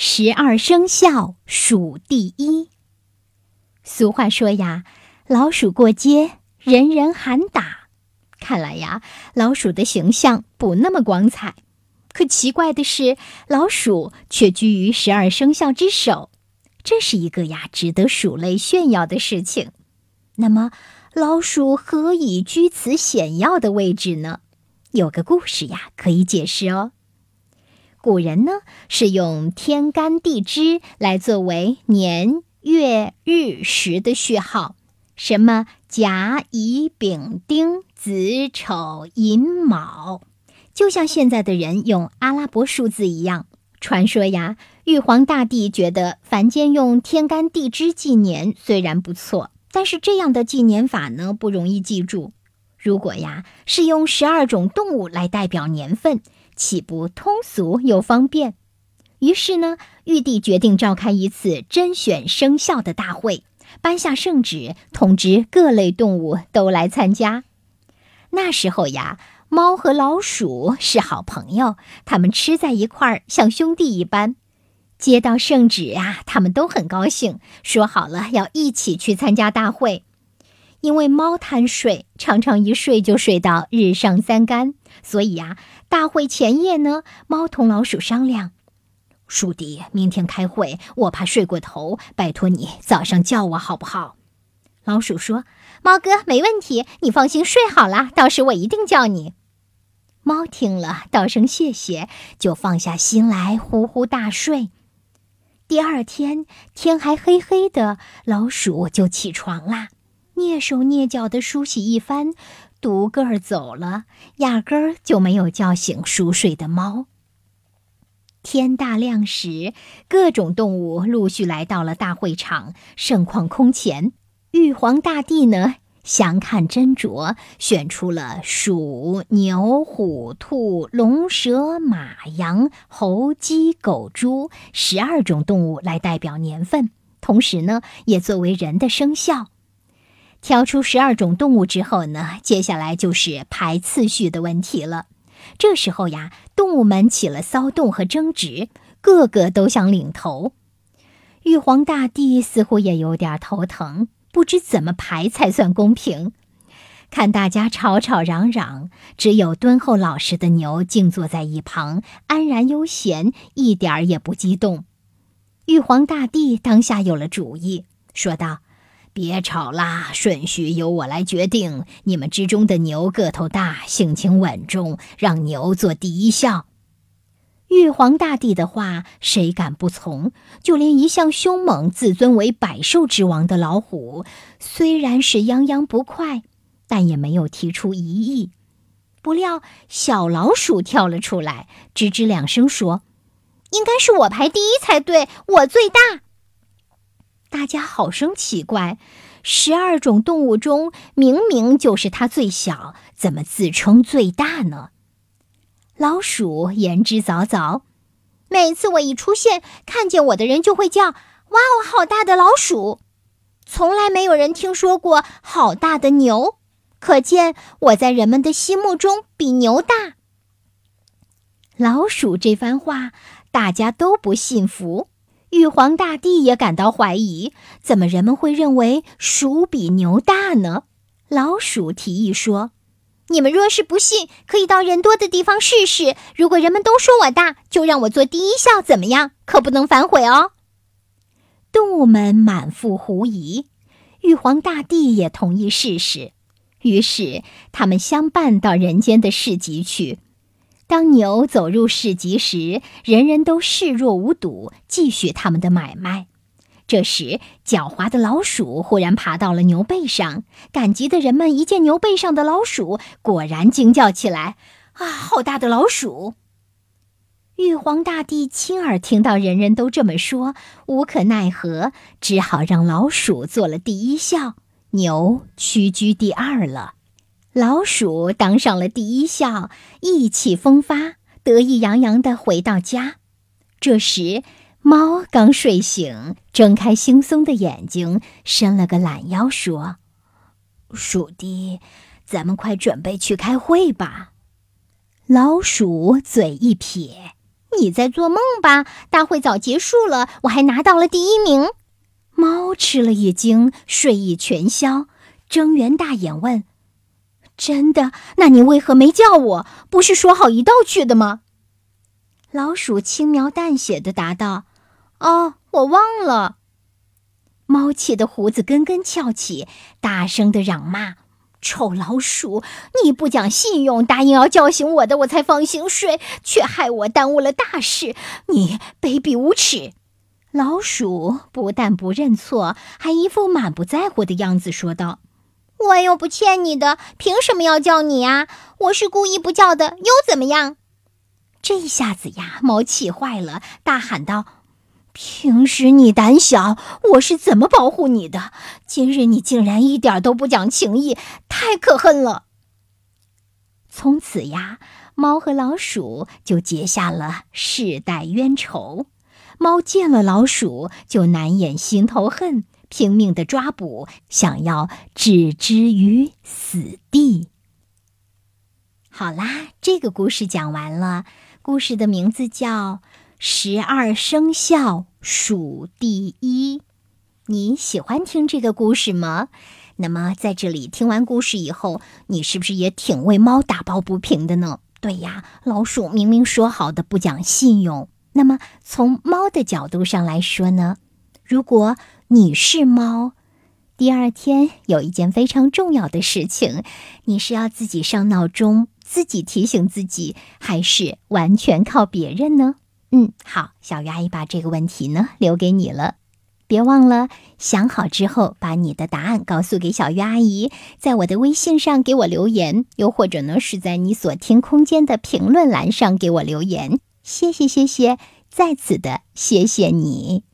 十二生肖数第一。俗话说呀，老鼠过街，人人喊打。看来呀，老鼠的形象不那么光彩。可奇怪的是，老鼠却居于十二生肖之首，这是一个呀值得鼠类炫耀的事情。那么，老鼠何以居此显要的位置呢？有个故事呀，可以解释哦。古人呢是用天干地支来作为年月日时的序号，什么甲乙丙丁子丑寅卯，就像现在的人用阿拉伯数字一样。传说呀，玉皇大帝觉得凡间用天干地支纪年虽然不错，但是这样的纪年法呢不容易记住。如果呀是用十二种动物来代表年份。岂不通俗又方便？于是呢，玉帝决定召开一次甄选生肖的大会，颁下圣旨，通知各类动物都来参加。那时候呀，猫和老鼠是好朋友，他们吃在一块儿，像兄弟一般。接到圣旨啊，他们都很高兴，说好了要一起去参加大会。因为猫贪睡，常常一睡就睡到日上三竿，所以呀。大会前夜呢，猫同老鼠商量：“鼠弟，明天开会，我怕睡过头，拜托你早上叫我好不好？”老鼠说：“猫哥没问题，你放心睡好了，到时我一定叫你。”猫听了，道声谢谢，就放下心来呼呼大睡。第二天天还黑黑的，老鼠就起床啦，蹑手蹑脚的梳洗一番。独个儿走了，压根儿就没有叫醒熟睡的猫。天大亮时，各种动物陆续来到了大会场，盛况空前。玉皇大帝呢，详看斟酌，选出了鼠、牛、虎、兔、龙、蛇、马、羊、猴、鸡、狗、猪十二种动物来代表年份，同时呢，也作为人的生肖。挑出十二种动物之后呢，接下来就是排次序的问题了。这时候呀，动物们起了骚动和争执，个个都想领头。玉皇大帝似乎也有点头疼，不知怎么排才算公平。看大家吵吵嚷嚷，只有敦厚老实的牛静坐在一旁，安然悠闲，一点儿也不激动。玉皇大帝当下有了主意，说道。别吵啦，顺序由我来决定。你们之中的牛个头大，性情稳重，让牛做第一项。玉皇大帝的话，谁敢不从？就连一向凶猛、自尊为百兽之王的老虎，虽然是泱泱不快，但也没有提出异议。不料小老鼠跳了出来，吱吱两声说：“应该是我排第一才对，我最大。”家好生奇怪，十二种动物中明明就是它最小，怎么自称最大呢？老鼠言之凿凿，每次我一出现，看见我的人就会叫：“哇哦，好大的老鼠！”从来没有人听说过好大的牛，可见我在人们的心目中比牛大。老鼠这番话，大家都不信服。玉皇大帝也感到怀疑，怎么人们会认为鼠比牛大呢？老鼠提议说：“你们若是不信，可以到人多的地方试试。如果人们都说我大，就让我做第一笑，怎么样？可不能反悔哦。”动物们满腹狐疑，玉皇大帝也同意试试。于是他们相伴到人间的市集去。当牛走入市集时，人人都视若无睹，继续他们的买卖。这时，狡猾的老鼠忽然爬到了牛背上，赶集的人们一见牛背上的老鼠，果然惊叫起来：“啊，好大的老鼠！”玉皇大帝亲耳听到人人都这么说，无可奈何，只好让老鼠做了第一笑，牛屈居第二了。老鼠当上了第一笑，意气风发，得意洋洋地回到家。这时，猫刚睡醒，睁开惺忪的眼睛，伸了个懒腰，说：“鼠弟，咱们快准备去开会吧。”老鼠嘴一撇：“你在做梦吧？大会早结束了，我还拿到了第一名。猫吃了一惊，睡意全消，睁圆大眼问：“真的？那你为何没叫我？不是说好一道去的吗？”老鼠轻描淡写的答道：“哦，我忘了。”猫气得胡子根根翘起，大声的嚷骂：“臭老鼠！你不讲信用，答应要叫醒我的，我才放心睡，却害我耽误了大事！你卑鄙无耻！”老鼠不但不认错，还一副满不在乎的样子，说道：“我又不欠你的，凭什么要叫你啊？我是故意不叫的，又怎么样？”这下子呀，猫气坏了，大喊道：“平时你胆小，我是怎么保护你的？今日你竟然一点都不讲情义，太可恨了！”从此呀，猫和老鼠就结下了世代冤仇。猫见了老鼠就难掩心头恨，拼命的抓捕，想要置之于死地。好啦，这个故事讲完了。故事的名字叫《十二生肖数第一》，你喜欢听这个故事吗？那么在这里听完故事以后，你是不是也挺为猫打抱不平的呢？对呀，老鼠明明说好的不讲信用。那么从猫的角度上来说呢，如果你是猫，第二天有一件非常重要的事情，你是要自己上闹钟？自己提醒自己，还是完全靠别人呢？嗯，好，小鱼阿姨把这个问题呢留给你了，别忘了想好之后把你的答案告诉给小鱼阿姨，在我的微信上给我留言，又或者呢是在你所听空间的评论栏上给我留言。谢谢，谢谢，在此的谢谢你。